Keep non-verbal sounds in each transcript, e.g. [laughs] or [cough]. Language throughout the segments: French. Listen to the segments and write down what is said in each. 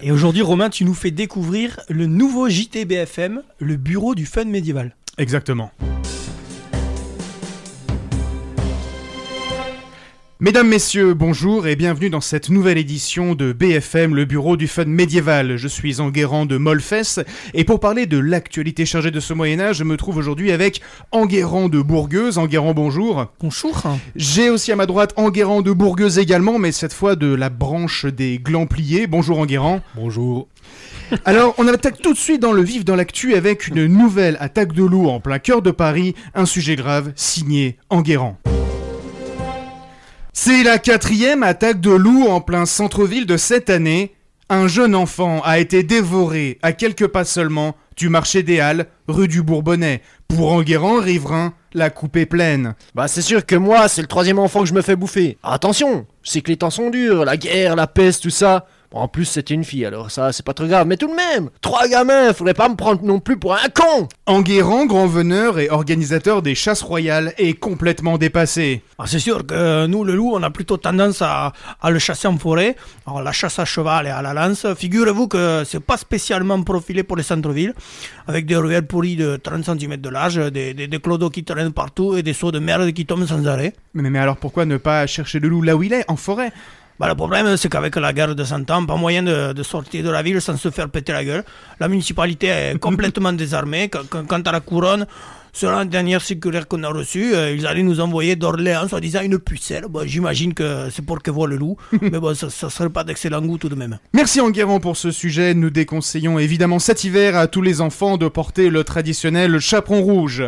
Et aujourd'hui, Romain, tu nous fais découvrir le nouveau JTBFM, le bureau du fun médiéval. Exactement. Mesdames, Messieurs, bonjour et bienvenue dans cette nouvelle édition de BFM, le bureau du fun médiéval. Je suis Enguerrand de Molfès et pour parler de l'actualité chargée de ce Moyen-Âge, je me trouve aujourd'hui avec Enguerrand de Bourgueuse. Enguerrand, bonjour. Bonjour. J'ai aussi à ma droite Enguerrand de Bourgueuse également, mais cette fois de la branche des glands pliés. Bonjour Enguerrand. Bonjour. Alors, on attaque tout de suite dans le vif dans l'actu avec une nouvelle attaque de loup en plein cœur de Paris, un sujet grave signé Enguerrand. C'est la quatrième attaque de loup en plein centre-ville de cette année. Un jeune enfant a été dévoré à quelques pas seulement du marché des Halles, rue du Bourbonnais. Pour Enguerrand, riverain, la coupe pleine. Bah c'est sûr que moi, c'est le troisième enfant que je me fais bouffer. Attention, sais que les temps sont durs, la guerre, la peste, tout ça. Bon, en plus, c'était une fille, alors ça, c'est pas trop grave. Mais tout de même, trois gamins, faudrait pas me prendre non plus pour un con Enguerrand, grand veneur et organisateur des chasses royales, est complètement dépassé. Ah, c'est sûr que nous, le loup, on a plutôt tendance à, à le chasser en forêt. Alors, la chasse à cheval et à la lance, figurez-vous que c'est pas spécialement profilé pour les centres-villes, avec des ruelles pourries de 30 cm de large, des, des, des clodos qui traînent partout et des seaux de merde qui tombent sans arrêt. Mais, mais alors pourquoi ne pas chercher le loup là où il est, en forêt? Bah, le problème, c'est qu'avec la guerre de 100 ans, pas moyen de, de sortir de la ville sans se faire péter la gueule. La municipalité est [laughs] complètement désarmée. Qu- qu- Quant à la couronne, sur la dernière circulaire qu'on a reçue, euh, ils allaient nous envoyer d'Orléans, soi-disant une pucelle. Bon, J'imagine que c'est pour que voit le loup, [laughs] mais bon, ça, ça serait pas d'excellent goût tout de même. Merci Enguerrand pour ce sujet. Nous déconseillons évidemment cet hiver à tous les enfants de porter le traditionnel chaperon rouge.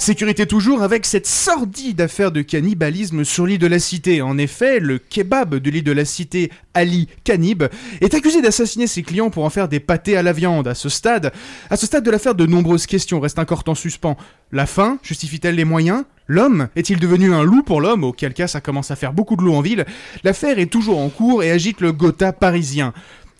Sécurité toujours avec cette sordide affaire de cannibalisme sur l'île de la Cité. En effet, le kebab de l'île de la Cité, Ali Cannib, est accusé d'assassiner ses clients pour en faire des pâtés à la viande. À ce stade, à ce stade de l'affaire, de nombreuses questions restent encore en suspens. La faim justifie-t-elle les moyens? L'homme est-il devenu un loup pour l'homme? Auquel cas ça commence à faire beaucoup de loups en ville. L'affaire est toujours en cours et agite le Gotha parisien.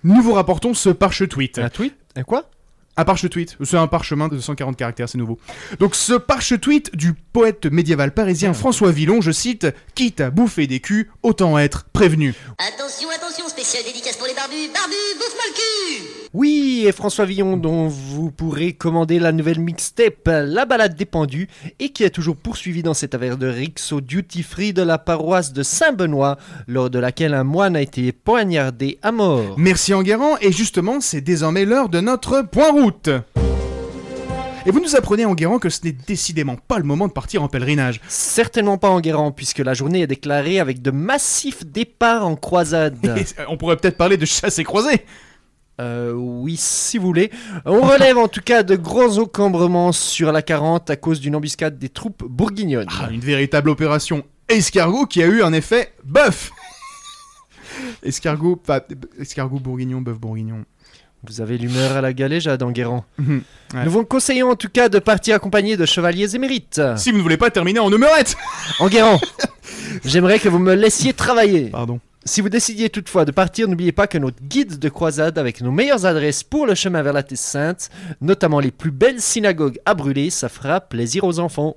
Nous vous rapportons ce parche-tweet. Un tweet? Quoi? Un parche-tweet, c'est un parchemin de 240 caractères, c'est nouveau. Donc ce parche-tweet du poète médiéval parisien François Villon, je cite, quitte à bouffer des culs, autant être prévenu. Attention, attention, spécial dédicace pour les barbus. Barbu, bouffe-moi le cul Oui, et François Villon, dont vous pourrez commander la nouvelle mixtape La Balade des Pendus, et qui est toujours poursuivi dans cette affaire de Rix au duty free de la paroisse de Saint-Benoît, lors de laquelle un moine a été poignardé à mort. Merci Enguerrand, et justement, c'est désormais l'heure de notre point route. Et vous nous apprenez Enguerrand que ce n'est décidément pas le moment de partir en pèlerinage. Certainement pas en Guérand, puisque la journée est déclarée avec de massifs départs en croisade. [laughs] Et, euh, on pourrait peut-être parler de chasse et croisée. Euh, oui, si vous voulez. On relève en tout cas de gros encombrements sur la 40 à cause d'une embuscade des troupes bourguignonnes. Ah, une véritable opération escargot qui a eu un effet bœuf. [laughs] escargot, pas escargot bourguignon, bœuf bourguignon. Vous avez l'humeur à la galéjade en Guérand. Mhm, [laughs] ouais. Nous vous conseillons en tout cas de partir accompagné de chevaliers émérites. Si vous ne voulez pas terminer en numerette. En Guérand, [laughs] j'aimerais que vous me laissiez travailler. Pardon. Si vous décidiez toutefois de partir, n'oubliez pas que notre guide de croisade avec nos meilleures adresses pour le chemin vers la Terre Sainte, notamment les plus belles synagogues à brûler, ça fera plaisir aux enfants.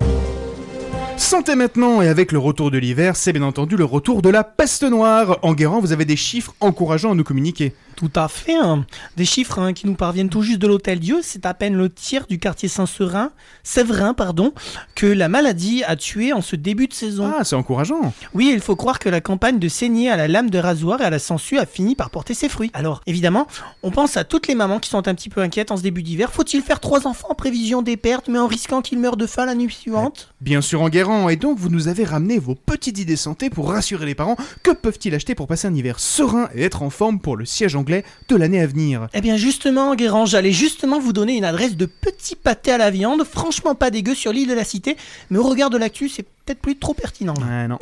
Santé maintenant, et avec le retour de l'hiver, c'est bien entendu le retour de la peste noire. Enguerrand, vous avez des chiffres encourageants à nous communiquer. Tout à fait. hein. Des chiffres hein, qui nous parviennent tout juste de l'Hôtel Dieu. C'est à peine le tiers du quartier Saint-Serin, Séverin, pardon, que la maladie a tué en ce début de saison. Ah, c'est encourageant. Oui, il faut croire que la campagne de saigner à la lame de rasoir et à la sangsue a fini par porter ses fruits. Alors, évidemment, on pense à toutes les mamans qui sont un petit peu inquiètes en ce début d'hiver. Faut-il faire trois enfants en prévision des pertes, mais en risquant qu'ils meurent de faim la nuit suivante? Bien sûr, Enguerrand, et donc vous nous avez ramené vos petites idées santé pour rassurer les parents. Que peuvent-ils acheter pour passer un hiver serein et être en forme pour le siège anglais de l'année à venir Eh bien, justement, Guérand, j'allais justement vous donner une adresse de petits pâtés à la viande, franchement pas dégueu sur l'île de la Cité, mais au regard de l'actu, c'est peut-être plus trop pertinent. là. Non.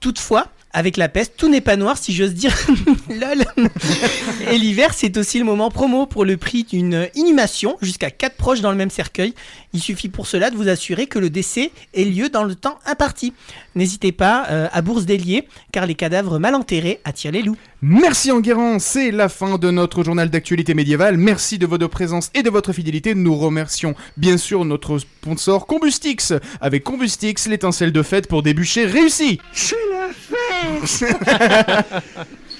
Toutefois, avec la peste, tout n'est pas noir si j'ose dire. [laughs] Lol. Et l'hiver, c'est aussi le moment promo pour le prix d'une inhumation, jusqu'à 4 proches dans le même cercueil. Il suffit pour cela de vous assurer que le décès ait lieu dans le temps imparti. N'hésitez pas euh, à Bourse délier, car les cadavres mal enterrés attirent les loups. Merci Enguerrand, c'est la fin de notre journal d'actualité médiévale. Merci de votre présence et de votre fidélité. Nous remercions bien sûr notre sponsor Combustix. Avec Combustix, l'étincelle de fête pour des bûchers réussis.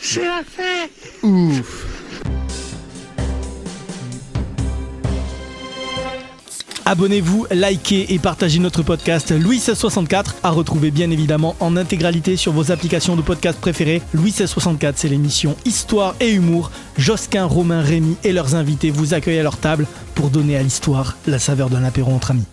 C'est la fête Ouf. Abonnez-vous, likez et partagez notre podcast Louis 1664 à retrouver bien évidemment en intégralité sur vos applications de podcast préférées. Louis 1664, c'est l'émission Histoire et Humour. Josquin, Romain, Rémy et leurs invités vous accueillent à leur table pour donner à l'histoire la saveur d'un apéro entre amis.